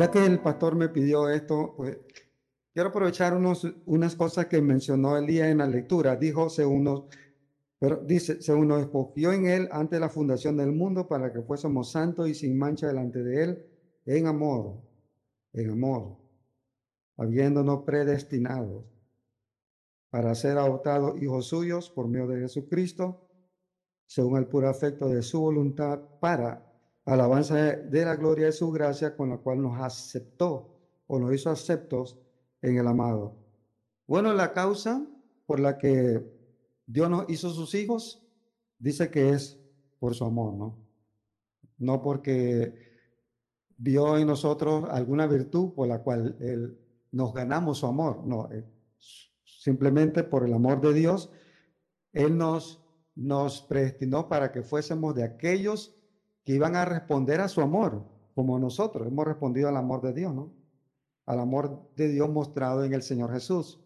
ya que el pastor me pidió esto, pues quiero aprovechar unos, unas cosas que mencionó el día en la lectura. Dijo, según nos, pero dice, según nos escogió en él antes la fundación del mundo para que fuésemos santos y sin mancha delante de él, en amor, en amor, habiéndonos predestinados para ser adoptados hijos suyos por medio de Jesucristo, según el puro afecto de su voluntad, para alabanza de la gloria de su gracia, con la cual nos aceptó o nos hizo aceptos en el amado. Bueno, la causa por la que Dios nos hizo sus hijos, dice que es por su amor, ¿no? No porque vio en nosotros alguna virtud por la cual él, nos ganamos su amor, no, eh, simplemente por el amor de Dios, Él nos, nos predestinó para que fuésemos de aquellos que iban a responder a su amor, como nosotros hemos respondido al amor de Dios, ¿no? Al amor de Dios mostrado en el Señor Jesús.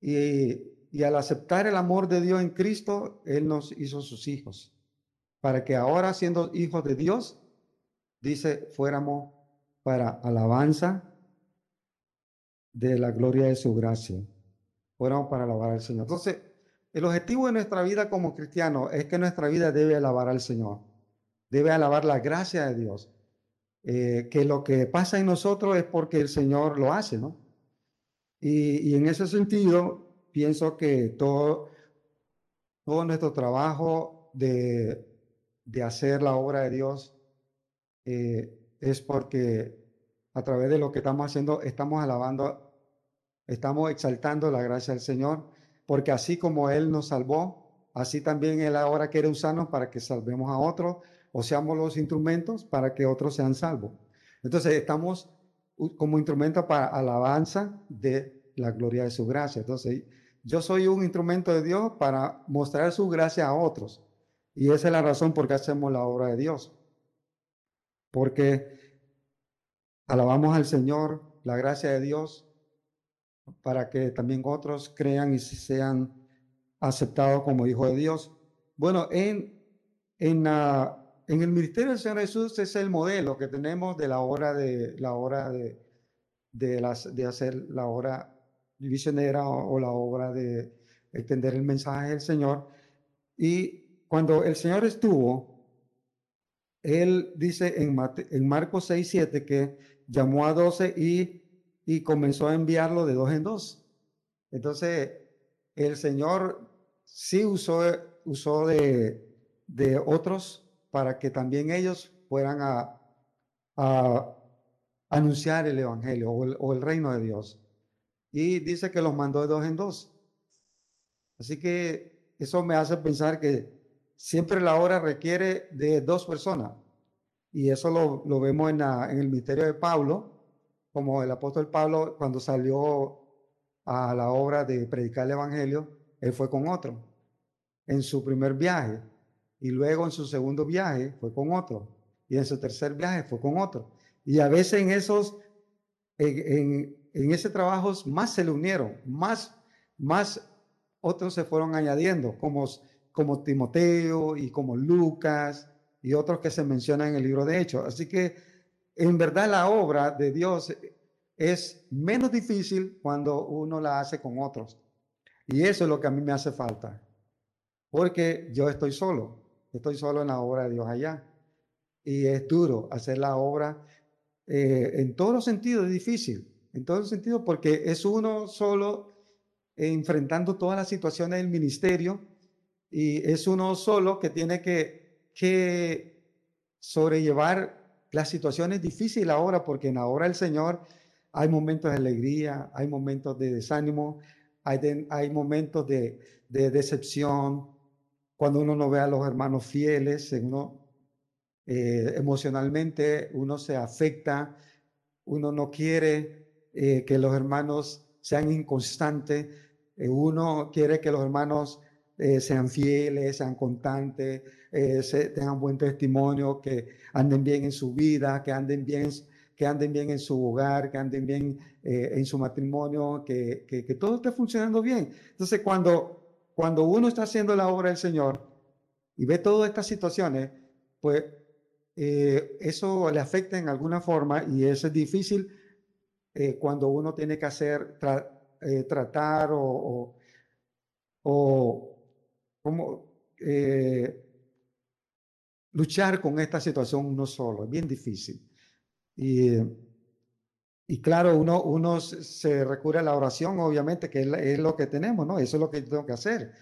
Y, al aceptar el amor de Dios en Cristo, Él nos hizo sus hijos, para que ahora siendo hijos de Dios, dice, fuéramos para alabanza de la gloria de su gracia. Fuéramos para alabar al Señor. Entonces, el objetivo de nuestra vida como cristianos es que nuestra vida debe alabar al Señor, debe alabar la gracia de Dios. Eh, que lo que pasa en nosotros es porque el Señor lo hace, ¿no? Y, en ese sentido, pienso que todo, nuestro trabajo de, de hacer la obra de Dios eh, es porque a través de lo que estamos haciendo estamos alabando Estamos exaltando la gracia del Señor, porque así como Él nos salvó, así también Él ahora quiere usarnos para que salvemos a otros o seamos los instrumentos para que otros sean salvos. Entonces estamos como instrumento para alabanza de la gloria de su gracia. Entonces yo soy un instrumento de Dios para mostrar su gracia a otros. Y esa es la razón por qué hacemos la obra de Dios. Porque alabamos al Señor, la gracia de Dios, para que también otros crean y sean aceptados como hijos de Dios. Bueno, en, en, en el ministerio del Señor Jesús es el modelo que tenemos de la hora de la hora de, de, las, de hacer la hora divisionera o, la obra de extender el mensaje del Señor. Y cuando el Señor estuvo, Él dice en, en Marcos 6, 7 que llamó a doce y y comenzó a enviarlo de dos en dos. Entonces, el Señor sí usó, usó de, de otros para que también ellos fueran a, a anunciar el Evangelio o el, reino de Dios. Y dice que los mandó de dos en dos. Así que eso me hace pensar que siempre la obra requiere de dos personas. Y eso lo, lo vemos en, en el misterio de Pablo, como el apóstol Pablo cuando salió a la obra de predicar el Evangelio, él fue con otro en su primer viaje y luego en su segundo viaje fue con otro y en su tercer viaje fue con otro. Y a veces en esos, en, en, ese trabajo más se le unieron, más, más otros se fueron añadiendo, como, como Timoteo y como Lucas y otros que se mencionan en el libro de Hechos. Así que en verdad la obra de Dios es menos difícil cuando uno la hace con otros. Y eso es lo que a mí me hace falta. Porque yo estoy solo, estoy solo en la obra de Dios allá. Y es duro hacer la obra eh, en todos los sentidos, es difícil. En todos los sentidos, porque es uno solo enfrentando todas las situaciones del ministerio y es uno solo que tiene que, que sobrellevar la situación es difícil ahora porque en la hora del Señor hay momentos de alegría, hay momentos de desánimo, hay, hay momentos de, decepción, cuando uno no ve a los hermanos fieles, uno eh, emocionalmente uno se afecta, uno no quiere eh, que los hermanos sean inconstantes, eh, uno quiere que los hermanos sean fieles, sean constantes, se, tengan buen testimonio, que anden bien en su vida, que anden bien, que anden bien en su hogar, que anden bien eh, en su matrimonio, que, que, todo esté funcionando bien. Entonces, cuando, cuando uno está haciendo la obra del Señor y ve todas estas situaciones, pues eh, eso le afecta en alguna forma y eso es difícil eh, cuando uno tiene que hacer, tratar o, o, luchar con esta situación uno solo, es bien difícil. Y, y claro, uno, uno se recurre a la oración, obviamente, que es, lo que tenemos, ¿no? Eso es lo que tengo que hacer.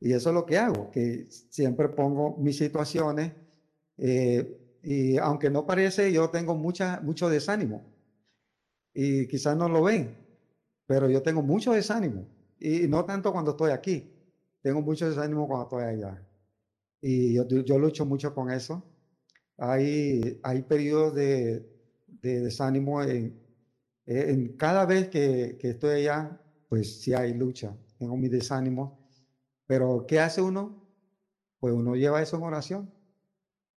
Y eso es lo que hago, que siempre pongo mis situaciones y aunque no parece, yo tengo mucha, mucho desánimo. Y quizás no lo ven, pero yo tengo mucho desánimo. Y no tanto cuando estoy aquí, tengo mucho desánimo cuando estoy allá. Y yo, yo lucho mucho con eso. Hay, hay periodos de, de desánimo en, en, cada vez que, que estoy allá, pues sí hay lucha, tengo mi desánimo. Pero ¿qué hace uno? Pues uno lleva eso en oración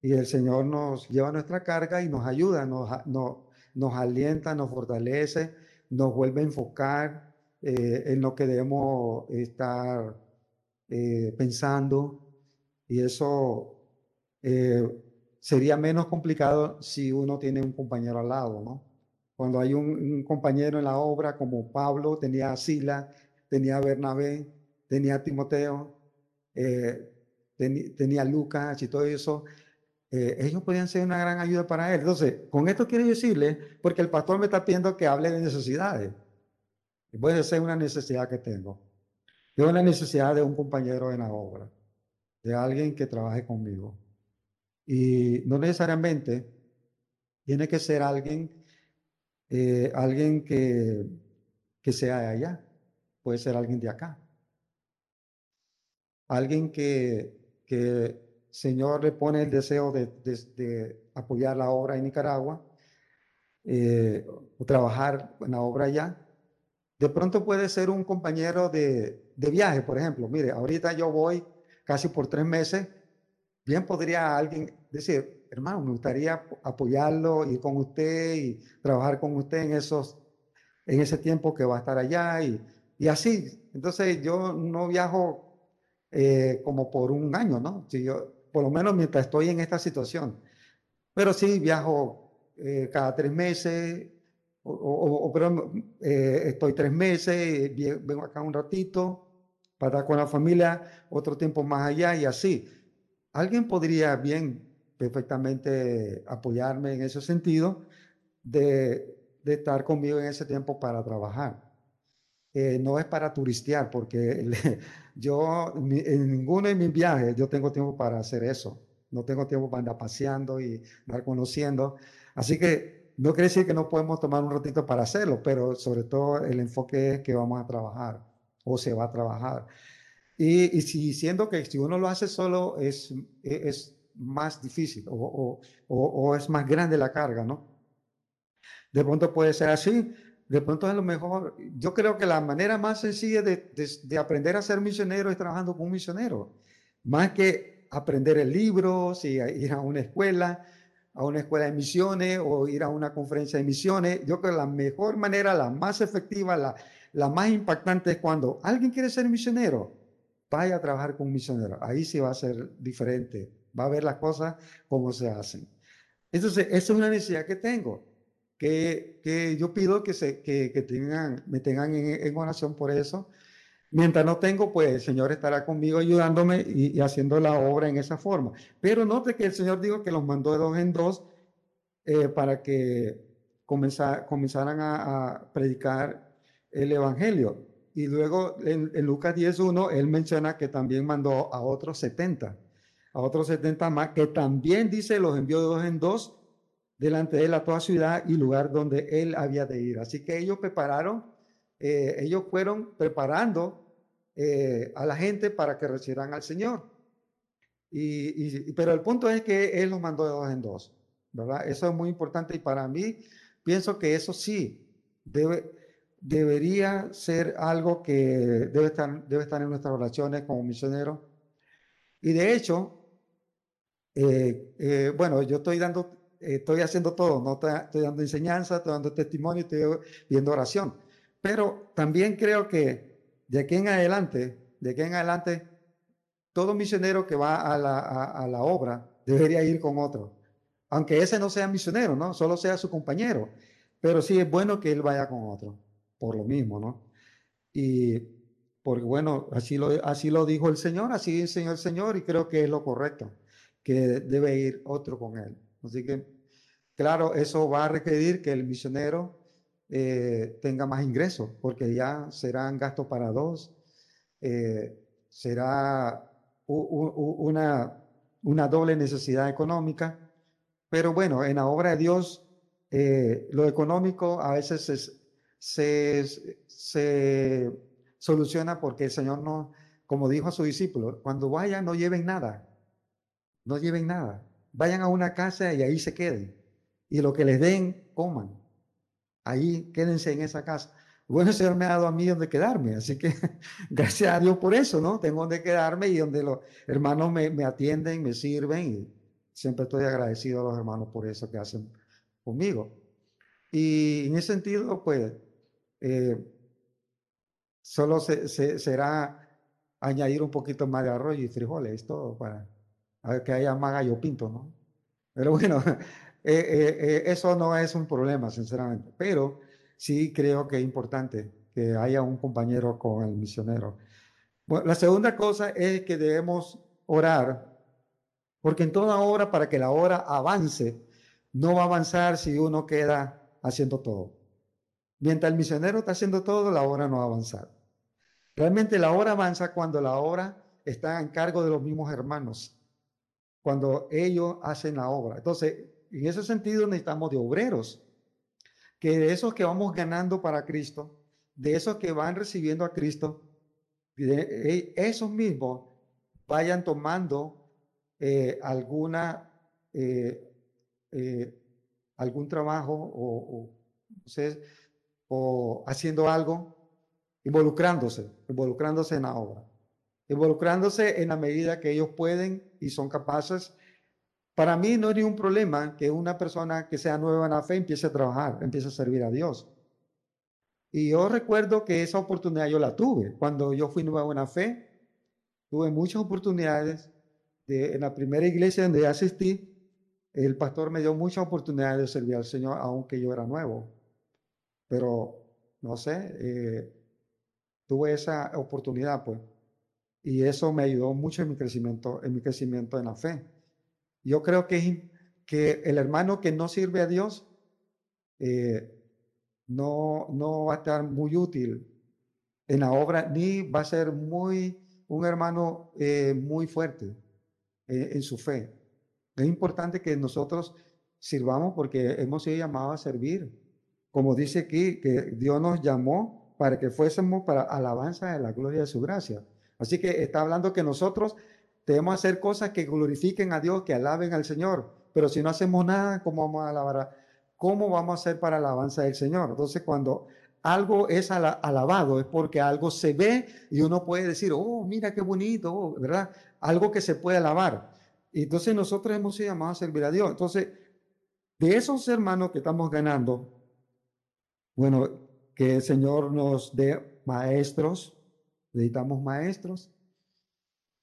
y el Señor nos lleva nuestra carga y nos ayuda, nos, nos, alienta, nos fortalece, nos vuelve a enfocar eh, en lo que debemos estar eh, pensando. Y eso eh, sería menos complicado si uno tiene un compañero al lado, ¿no? Cuando hay un, compañero en la obra como Pablo, tenía a Sila, tenía a Bernabé, tenía a Timoteo, tenía a Lucas y todo eso, eh, ellos podían ser una gran ayuda para él. Entonces, con esto quiero decirle, porque el pastor me está pidiendo que hable de necesidades. Puede ser una necesidad que tengo. Tengo una necesidad de un compañero en la obra, de alguien que trabaje conmigo. Y no necesariamente tiene que ser alguien, eh, alguien que, que sea de allá. Puede ser alguien de acá. Alguien que, que Señor le pone el deseo de, apoyar la obra en Nicaragua eh, o trabajar en la obra allá, de pronto puede ser un compañero de, viaje, por ejemplo. Mire, ahorita yo voy casi por tres meses, bien podría alguien decir, hermano, me gustaría apoyarlo, ir con usted y trabajar con usted en, esos, en ese tiempo que va a estar allá y, y así. Entonces yo no viajo eh, como por un año, ¿no? Si yo, por lo menos mientras estoy en esta situación. Pero sí viajo eh, cada tres meses, o, pero, eh, estoy tres meses, vengo acá un ratito para estar con la familia, otro tiempo más allá y así. Alguien podría bien, perfectamente apoyarme en ese sentido de, de estar conmigo en ese tiempo para trabajar. Eh, no es para turistear, porque yo en ninguno de mis viajes yo tengo tiempo para hacer eso. No tengo tiempo para andar paseando y andar conociendo. Así que no quiere decir que no podemos tomar un ratito para hacerlo, pero sobre todo el enfoque es que vamos a trabajar o se va a trabajar. Y, y si, siendo que si uno lo hace solo es, es más difícil o, o, o, o es más grande la carga, ¿no? De pronto puede ser así, de pronto a lo mejor, yo creo que la manera más sencilla de, de, aprender a ser misionero es trabajando con un misionero, más que aprender el libro, si ir a una escuela, a una escuela de misiones o ir a una conferencia de misiones. Yo creo que la mejor manera, la más efectiva, la, la más impactante es cuando alguien quiere ser misionero, vaya a trabajar con un misionero. Ahí sí va a ser diferente, va a ver las cosas como se hacen. Entonces, esa es una necesidad que tengo que, que yo pido que, se, que, que tengan, me tengan en, en, oración por eso. Mientras no tengo, pues el Señor estará conmigo ayudándome y, haciendo la obra en esa forma. Pero note que el Señor dijo que los mandó de dos en dos eh, para que comenzar, comenzaran a, predicar el Evangelio. Y luego en, en Lucas 10.1, él menciona que también mandó a otros 70, a otros 70 más, que también dice los envió de dos en dos delante de él a toda ciudad y lugar donde él había de ir. Así que ellos prepararon, eh, ellos fueron preparando eh, a la gente para que recibieran al Señor. Y, pero el punto es que él los mandó de dos en dos, ¿verdad? Eso es muy importante y para mí pienso que eso sí debe, debería ser algo que debe estar, debe estar en nuestras relaciones como misioneros. Y de hecho, eh, bueno, yo estoy dando estoy haciendo todo, no estoy, dando enseñanza, estoy dando testimonio, estoy viendo oración. Pero también creo que de aquí en adelante, de aquí en adelante, todo misionero que va a la, a, la obra debería ir con otro. Aunque ese no sea misionero, ¿no? Solo sea su compañero. Pero sí es bueno que él vaya con otro, por lo mismo, ¿no? Y porque bueno, así lo, así lo dijo el Señor, así enseñó el Señor y creo que es lo correcto, que debe ir otro con él. Así que, claro, eso va a requerir que el misionero eh, tenga más ingresos, porque ya serán gastos para dos, eh, será una, una doble necesidad económica, pero bueno, en la obra de Dios, eh, lo económico a veces se, se, soluciona porque el Señor no, como dijo a su discípulo, cuando vayan no lleven nada, no lleven nada, vayan a una casa y ahí se queden, y lo que les den, coman, ahí quédense en esa casa. Bueno, el Señor me ha dado a mí donde quedarme, así que gracias a Dios por eso, ¿no? Tengo donde quedarme y donde los hermanos me, me atienden, me sirven y siempre estoy agradecido a los hermanos por eso que hacen conmigo. Y en ese sentido, pues, eh, solo se, será añadir un poquito más de arroz y frijoles, todo para que haya más gallo pinto, ¿no? Pero bueno, eh, eh, eso no es un problema, sinceramente. Pero sí creo que es importante que haya un compañero con el misionero. Bueno, la segunda cosa es que debemos orar, porque en toda obra, para que la obra avance, no va a avanzar si uno queda haciendo todo. Mientras el misionero está haciendo todo, la obra no va a avanzar. Realmente la obra avanza cuando la obra está en cargo de los mismos hermanos, cuando ellos hacen la obra. Entonces, en ese sentido necesitamos de obreros que de esos que vamos ganando para Cristo, de esos que van recibiendo a Cristo, de esos mismos vayan tomando eh, alguna, eh, eh, algún trabajo o, o haciendo algo, involucrándose, involucrándose en la obra, involucrándose en la medida que ellos pueden y son capaces para mí no hay ningún problema que una persona que sea nueva en la fe empiece a trabajar, empiece a servir a Dios. Y yo recuerdo que esa oportunidad yo la tuve. Cuando yo fui nuevo en la fe, tuve muchas oportunidades. De, en la primera iglesia donde asistí, el pastor me dio muchas oportunidades de servir al Señor, aunque yo era nuevo. Pero, no sé, eh, tuve esa oportunidad, pues. Y eso me ayudó mucho en mi crecimiento, en mi crecimiento en la fe. Yo creo que, que el hermano que no sirve a Dios eh, no, no va a estar muy útil en la obra, ni va a ser muy un hermano eh, muy fuerte eh, en su fe. Es importante que nosotros sirvamos porque hemos sido llamados a servir. Como dice aquí, que Dios nos llamó para que fuésemos para alabanza de la gloria de su gracia. Así que está hablando que nosotros Debemos hacer cosas que glorifiquen a Dios, que alaben al Señor. Pero si no hacemos nada, ¿cómo vamos a alabar? ¿Cómo vamos a hacer para la alabanza del Señor? Entonces, cuando algo es alabado, es porque algo se ve y uno puede decir, oh, mira qué bonito, oh", ¿verdad? Algo que se puede alabar. Y entonces nosotros hemos sido llamados a servir a Dios. Entonces, de esos hermanos que estamos ganando, bueno, que el Señor nos dé maestros, necesitamos maestros,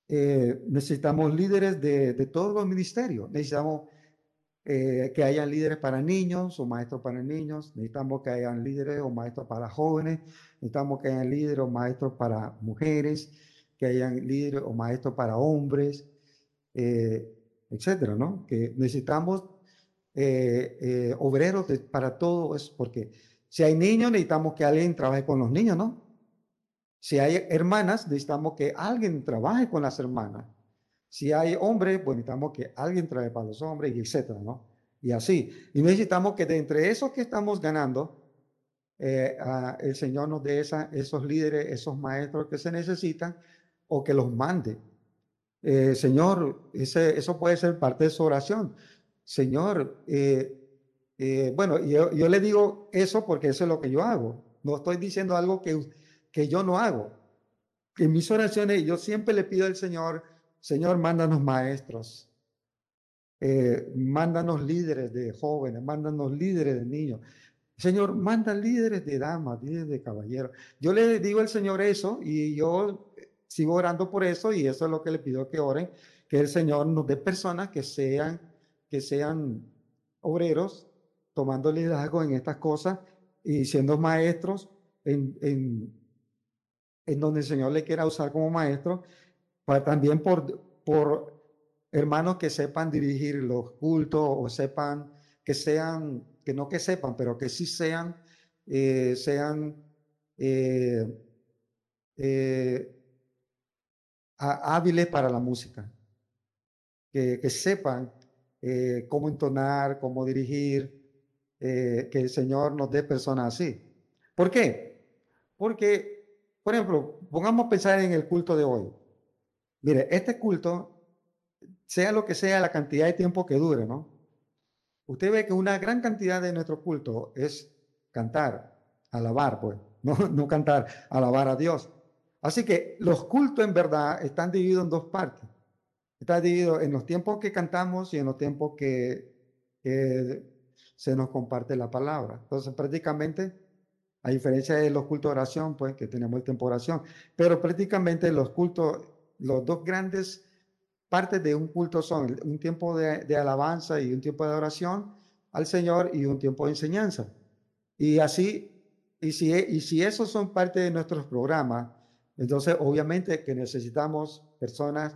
eh, necesitamos líderes de, todos los ministerios. Necesitamos eh, que hayan líderes para niños o maestros para niños. Necesitamos que hayan líderes o maestros para jóvenes. Necesitamos que hayan líderes o maestros para mujeres. Que hayan líderes o maestros para hombres, eh, etcétera, ¿no? Que necesitamos obreros para todo eso, porque si hay niños, necesitamos que alguien trabaje con los niños, ¿no? Si hay hermanas, necesitamos que alguien trabaje con las hermanas. Si hay hombres, pues necesitamos que alguien trabaje para los hombres, y etcétera, ¿no? Y así. Y necesitamos que de entre esos que estamos ganando, eh, el Señor nos dé esos líderes, esos maestros que se necesitan o que los mande. Eh, Señor, ese, eso puede ser parte de su oración. Señor, eh, bueno, yo, yo le digo eso porque eso es lo que yo hago. No estoy diciendo algo que que yo no hago. En mis oraciones yo siempre le pido al Señor, Señor, mándanos maestros, eh, mándanos líderes de jóvenes, mándanos líderes de niños. Señor, manda líderes de damas, líderes de caballeros. Yo le digo al Señor eso y yo sigo orando por eso y eso es lo que le pido que oren, que el Señor nos dé personas que sean, que sean obreros tomando liderazgo en estas cosas y siendo maestros en, en donde el Señor le quiera usar como maestro, para también por, por hermanos que sepan dirigir los cultos o sepan que sean, que no que sepan, pero que sí sean, eh, sean eh, eh, hábiles para la música, que, que sepan cómo entonar, cómo dirigir, que el Señor nos dé personas así. ¿Por qué? Porque, por ejemplo, pongamos a pensar en el culto de hoy. Mire, este culto, sea lo que sea la cantidad de tiempo que dure, ¿no? Usted ve que una gran cantidad de nuestro culto es cantar, alabar, pues, no, no cantar, alabar a Dios. Así que los cultos en verdad están divididos en dos partes. Está dividido en los tiempos que cantamos y en los tiempos que, que se nos comparte la palabra. Entonces, prácticamente, a diferencia de los cultos de oración, pues que tenemos el tiempo de oración, pero prácticamente los cultos los dos grandes partes de un culto son un tiempo de, alabanza y un tiempo de oración al Señor y un tiempo de enseñanza. Y así, y si, y si esos son parte de nuestros programas, entonces obviamente que necesitamos personas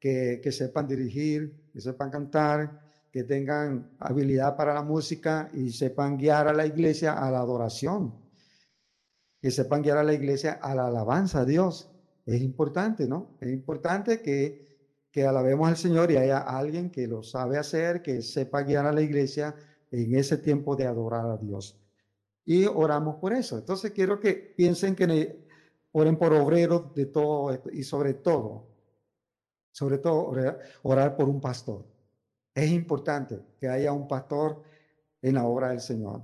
que, que sepan dirigir, que sepan cantar, que tengan habilidad para la música y sepan guiar a la iglesia a la adoración, que sepan guiar a la iglesia a la alabanza a Dios. Es importante, ¿no? Es importante que, que alabemos al Señor y haya alguien que lo sabe hacer, que sepa guiar a la iglesia en ese tiempo de adorar a Dios. Y oramos por eso. Entonces quiero que piensen que oren por obreros de todo esto y sobre todo, sobre todo orar, por un pastor. Es importante que haya un pastor en la obra del Señor.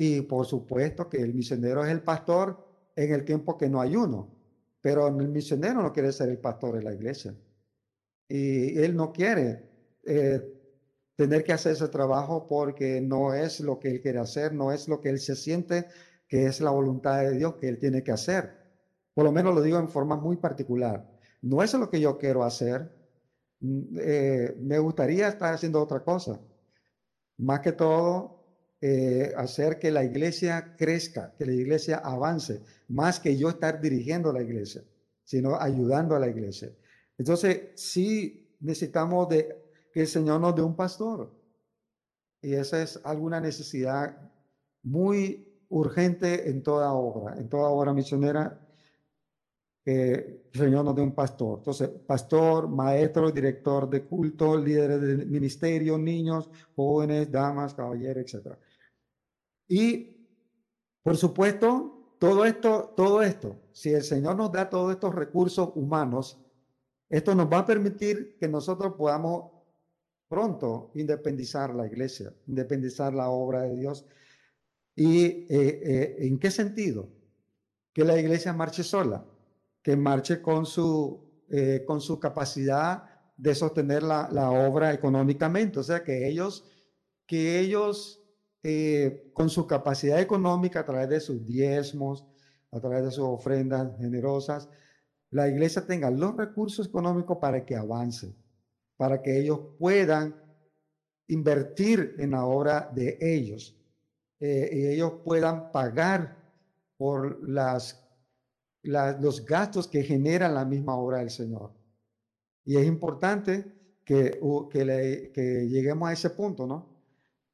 Y por supuesto que el misionero es el pastor en el tiempo que no hay uno. Pero el misionero no quiere ser el pastor de la iglesia. Y él no quiere eh, tener que hacer ese trabajo porque no es lo que él quiere hacer, no es lo que él se siente que es la voluntad de Dios que él tiene que hacer. Por lo menos lo digo en forma muy particular. No es lo que yo quiero hacer. Mm, eh, me gustaría estar haciendo otra cosa. Más que todo, eh, hacer que la iglesia crezca, que la iglesia avance, más que yo estar dirigiendo la iglesia, sino ayudando a la iglesia. Entonces, sí necesitamos de que el Señor nos dé un pastor. Y esa es alguna necesidad muy urgente en toda obra, en toda obra misionera, el Señor nos dé un pastor. Entonces, pastor, maestro, director de culto, líderes de ministerio, niños, jóvenes, damas, caballeros, etc. Y, por supuesto, todo esto, todo esto, si el Señor nos da todos estos recursos humanos, esto nos va a permitir que nosotros podamos pronto independizar la iglesia, independizar la obra de Dios. ¿Y eh, eh, en qué sentido? Que la iglesia marche sola, que marche con su, eh, con su capacidad de sostener la, la, obra económicamente, o sea, que ellos, que ellos eh, con su capacidad económica a través de sus diezmos, a través de sus ofrendas generosas, la iglesia tenga los recursos económicos para que avance, para que ellos puedan invertir en la obra de ellos eh, y ellos puedan pagar por las, los gastos que generan la misma obra del Señor. Y es importante que, que, lleguemos a ese punto, ¿no?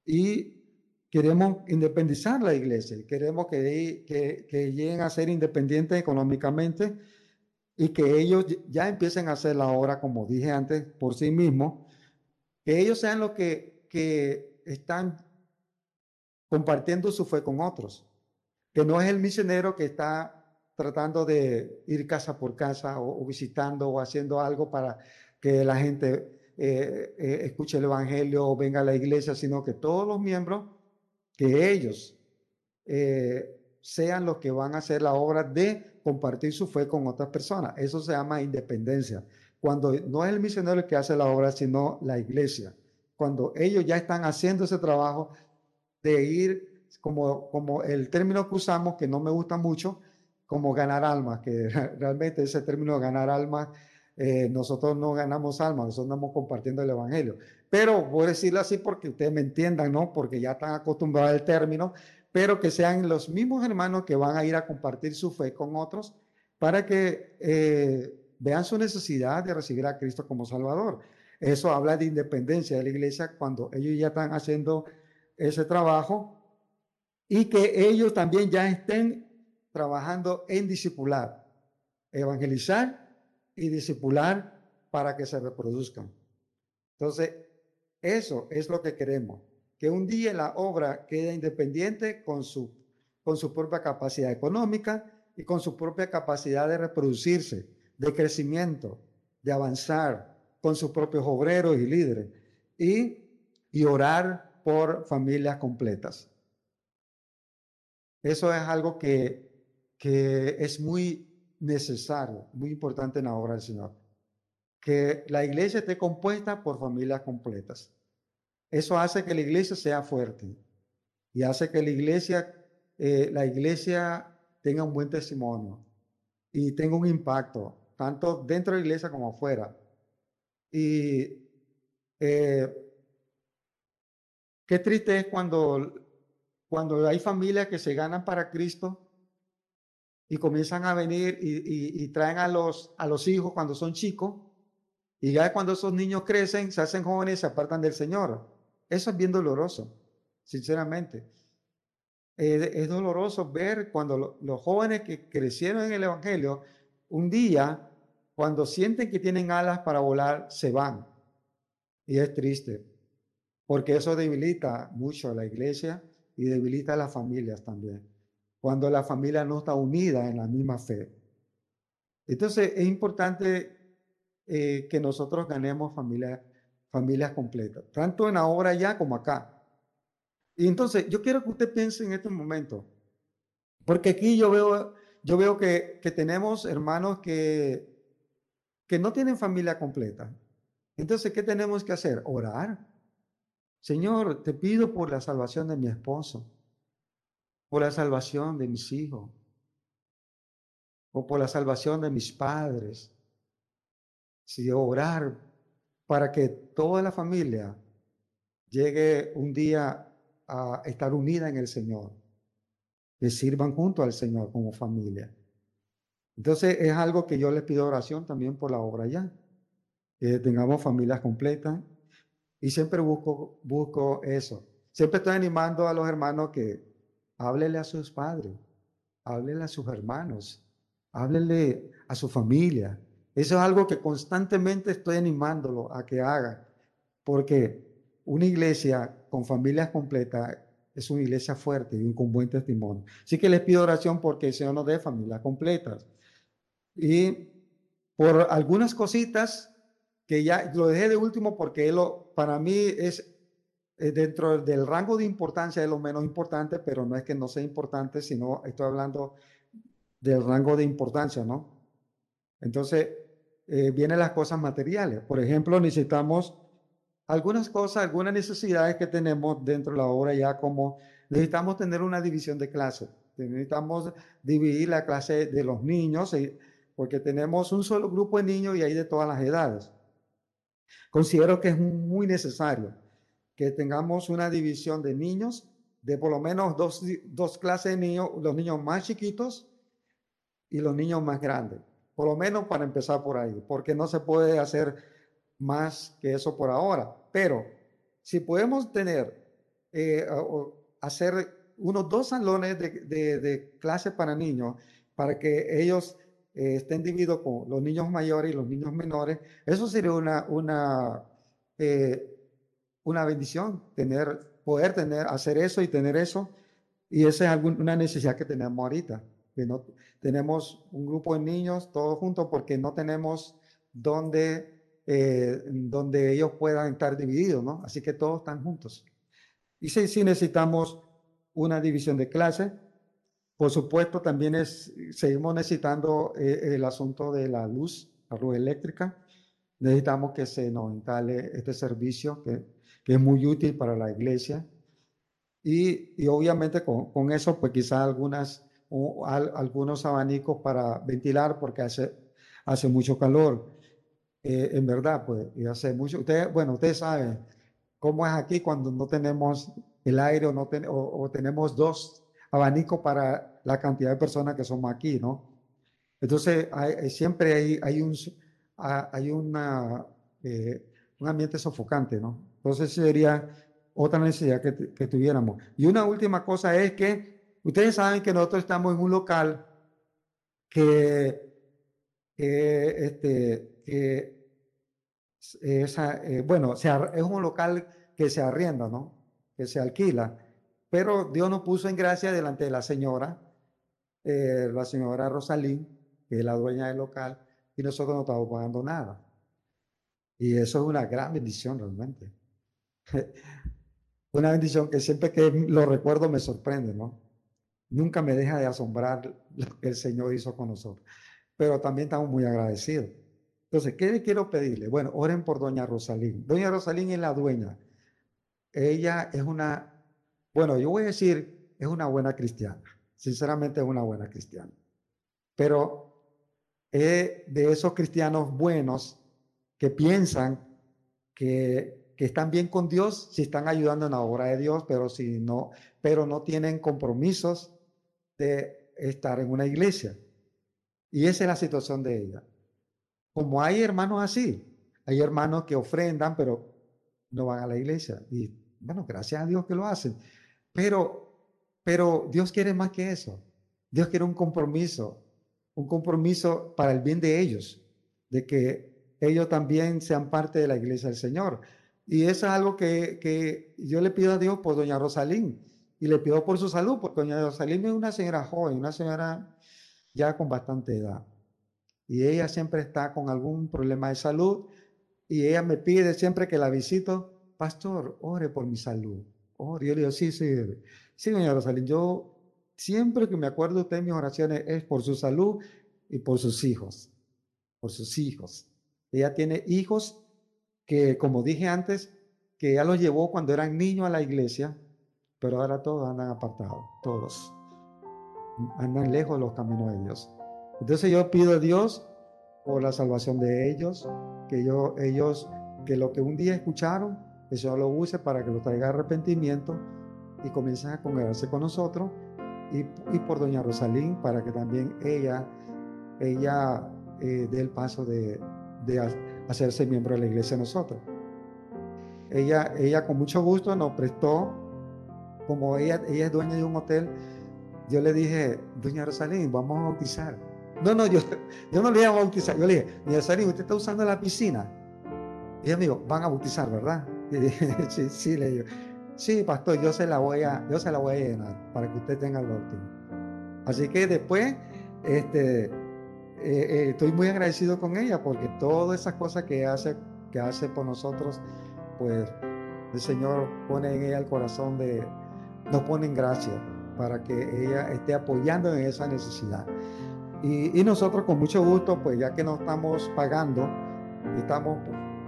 Y queremos independizar la iglesia, queremos que, que, lleguen a ser independientes económicamente y que ellos ya empiecen a hacer la obra, como dije antes, por sí mismos, que ellos sean los que, que están compartiendo su fe con otros, que no es el misionero que está tratando de ir casa por casa o, visitando o haciendo algo para que la gente eh, eh, escuche el Evangelio o venga a la iglesia, sino que todos los miembros que ellos eh, sean los que van a hacer la obra de compartir su fe con otras personas. Eso se llama independencia. Cuando no es el misionero el que hace la obra, sino la iglesia. Cuando ellos ya están haciendo ese trabajo de ir, como, como el término que usamos, que no me gusta mucho, como ganar almas, que realmente ese término ganar almas eh, nosotros no ganamos almas, nosotros estamos compartiendo el Evangelio. Pero voy a decirlo así porque ustedes me entiendan, ¿no? Porque ya están acostumbrados al término, pero que sean los mismos hermanos que van a ir a compartir su fe con otros para que eh, vean su necesidad de recibir a Cristo como Salvador. Eso habla de independencia de la iglesia cuando ellos ya están haciendo ese trabajo y que ellos también ya estén trabajando en discipular, evangelizar y discipular para que se reproduzcan. Entonces, eso es lo que queremos, que un día la obra quede independiente con su, con su propia capacidad económica y con su propia capacidad de reproducirse, de crecimiento, de avanzar con sus propios obreros y líderes y, orar por familias completas. Eso es algo que que es muy necesario, muy importante en la obra del Señor. Que la iglesia esté compuesta por familias completas. Eso hace que la iglesia sea fuerte y hace que la iglesia, eh, la iglesia tenga un buen testimonio y tenga un impacto, tanto dentro de la iglesia como afuera. Y eh, qué triste es cuando, cuando hay familias que se ganan para Cristo y comienzan a venir y, traen a los, a los hijos cuando son chicos y ya cuando esos niños crecen, se hacen jóvenes y se apartan del Señor. Eso es bien doloroso, sinceramente. es doloroso ver cuando los jóvenes que crecieron en el Evangelio, un día, cuando sienten que tienen alas para volar, se van. Y es triste, porque eso debilita mucho a la iglesia y debilita a las familias también cuando la familia no está unida en la misma fe. Entonces es importante eh, que nosotros ganemos familias familias completas, tanto en obra allá como acá. Y entonces yo quiero que usted piense en este momento, porque aquí yo veo, yo veo que, que tenemos hermanos que, que no tienen familia completa. Entonces, ¿qué tenemos que hacer? Orar. Señor, te pido por la salvación de mi esposo por la salvación de mis hijos o por la salvación de mis padres. Si orar para que toda la familia llegue un día a estar unida en el Señor, que sirvan junto al Señor como familia. Entonces es algo que yo les pido oración también por la obra ya, que tengamos familias completas y siempre busco, busco eso. Siempre estoy animando a los hermanos que Háblele a sus padres, háblele a sus hermanos, háblele a su familia. Eso es algo que constantemente estoy animándolo a que haga, porque una iglesia con familias completas es una iglesia fuerte y con buen testimonio. Así que les pido oración porque el Señor nos dé familias completas. Y por algunas cositas que ya lo dejé de último porque lo, para mí es eh, dentro del rango de importancia es lo menos importante, pero no es que no sea importante, sino estoy hablando del rango de importancia, ¿no? Entonces, eh, vienen las cosas materiales. Por ejemplo, necesitamos algunas cosas, algunas necesidades que tenemos dentro de la obra ya como necesitamos tener una división de clase. Necesitamos dividir la clase de los niños, eh, porque tenemos un solo grupo de niños y hay de todas las edades. Considero que es muy necesario que tengamos una división de niños, de por lo menos dos, dos clases de niños, los niños más chiquitos y los niños más grandes. Por lo menos para empezar por ahí, porque no se puede hacer más que eso por ahora. Pero si podemos tener, eh, hacer unos dos salones de, de, clase para niños, para que ellos eh, estén divididos con los niños mayores y los niños menores, eso sería una, una eh, una bendición tener, poder tener, hacer eso y tener eso. Y esa es una necesidad que tenemos ahorita, no tenemos un grupo de niños todos juntos porque no tenemos donde, eh, donde ellos puedan estar divididos, ¿no? Así que todos están juntos. Y sí, sí necesitamos una división de clase. Por supuesto, también es, seguimos necesitando eh, el asunto de la luz, la luz eléctrica. Necesitamos que se nos instale este servicio que que es muy útil para la iglesia. Y, y obviamente con, con, eso, pues quizás algunas, o, algunos abanicos para ventilar porque hace, hace mucho calor. eh, en verdad, pues, y hace mucho, ustedes, bueno, ustedes saben cómo es aquí cuando no tenemos el aire o, no o, tenemos dos abanicos para la cantidad de personas que somos aquí, ¿no? Entonces, hay, siempre hay, hay, un, hay una, eh, un ambiente sofocante, ¿no? Entonces, sería otra necesidad que, que, tuviéramos. Y una última cosa es que ustedes saben que nosotros estamos en un local que, este, que eh, bueno, es un local que se arrienda, ¿no? Que se alquila. Pero Dios nos puso en gracia delante de la señora, eh, la señora Rosalín, que es la dueña del local, y nosotros no estamos pagando nada. Y eso es una gran bendición realmente. una bendición que siempre que lo recuerdo me sorprende, ¿no? Nunca me deja de asombrar lo que el Señor hizo con nosotros. Pero también estamos muy agradecidos. Entonces, ¿qué le quiero pedirle? Bueno, oren por doña Rosalín. Doña Rosalín es la dueña. Ella es una, bueno, yo voy a decir, es una buena cristiana. Sinceramente es una buena cristiana. Pero es de esos cristianos buenos que piensan que que están bien con Dios si están ayudando en la obra de Dios, pero si no, pero no tienen compromisos de estar en una iglesia. Y esa es la situación de ella. Como hay hermanos así, hay hermanos que ofrendan, pero no van a la iglesia. Y bueno, gracias a Dios que lo hacen. Pero, pero Dios quiere más que eso. Dios quiere un compromiso, un compromiso para el bien de ellos, de que ellos también sean parte de la iglesia del Señor. Y eso es algo que, que, yo le pido a Dios por doña Rosalín y le pido por su salud, porque doña Rosalín es una señora joven, una señora ya con bastante edad. Y ella siempre está con algún problema de salud y ella me pide siempre que la visito, pastor, ore por mi salud. Ore. Yo le digo, sí, sí, sí, doña Rosalín, yo siempre que me acuerdo de mis oraciones es por su salud y por sus hijos, por sus hijos. Ella tiene hijos que como dije antes, que ella los llevó cuando eran niños a la iglesia, pero ahora todos andan apartados, todos. Andan lejos de los caminos de Dios. Entonces yo pido a Dios por la salvación de ellos, que yo, ellos, que lo que un día escucharon, que Señor lo use para que lo traiga arrepentimiento y comiencen a congregarse con nosotros. Y, y, por doña Rosalín, para que también ella, ella eh, dé el paso de, de hacerse miembro de la iglesia nosotros. Ella, ella con mucho gusto nos prestó, como ella, es dueña de un hotel, yo le dije, doña Rosalín, vamos a bautizar. No, no, yo, yo no le iba a bautizar. Yo le dije, doña Rosalín, usted está usando la piscina. Y ella me dijo, van a bautizar, ¿verdad? Y dije, sí, sí, le digo, sí, pastor, yo se la voy a, yo se la voy a llenar para que usted tenga el bautismo. Así que después, este, eh, eh, estoy muy agradecido con ella porque todas esas cosas que hace, que hace por nosotros, pues el Señor pone en ella el corazón de, nos pone en gracia para que ella esté apoyando en esa necesidad. Y, nosotros con mucho gusto, pues ya que no estamos pagando, estamos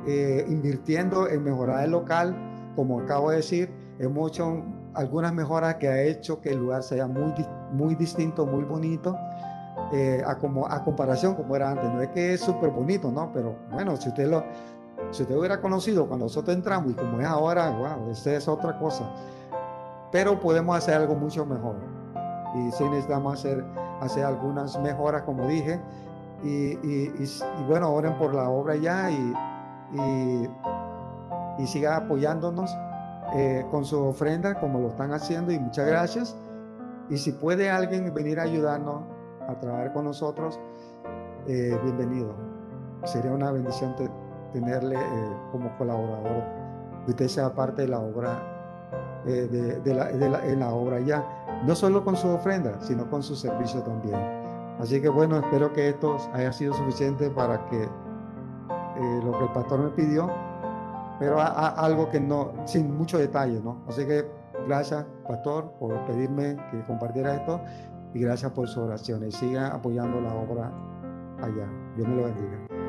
eh, invirtiendo en mejorar el local, como acabo de decir, hemos hecho algunas mejoras que ha hecho que el lugar sea muy, muy distinto, muy bonito eh, a, como, a comparación como era antes. No es que es súper bonito, ¿no? Pero bueno, si usted lo si usted hubiera conocido cuando nosotros entramos y como es ahora, wow, esa es otra cosa. Pero podemos hacer algo mucho mejor. Y sí necesitamos hacer, hacer algunas mejoras, como dije. Y, y, y, bueno, oren por la obra ya y, y, y siga apoyándonos eh, con su ofrenda como lo están haciendo. Y muchas gracias. Y si puede alguien venir a ayudarnos, a trabajar con nosotros, eh, bienvenido. Sería una bendición tenerle eh, como colaborador, usted sea parte de la obra, eh, de, la, en la obra ya, no solo con su ofrenda, sino con su servicio también. Así que bueno, espero que esto haya sido suficiente para que lo que el pastor me pidió, pero algo que no, sin mucho detalle, ¿no? Así que gracias, pastor, por pedirme que compartiera esto y gracias por su oración y siga apoyando la obra allá. Dios me lo bendiga.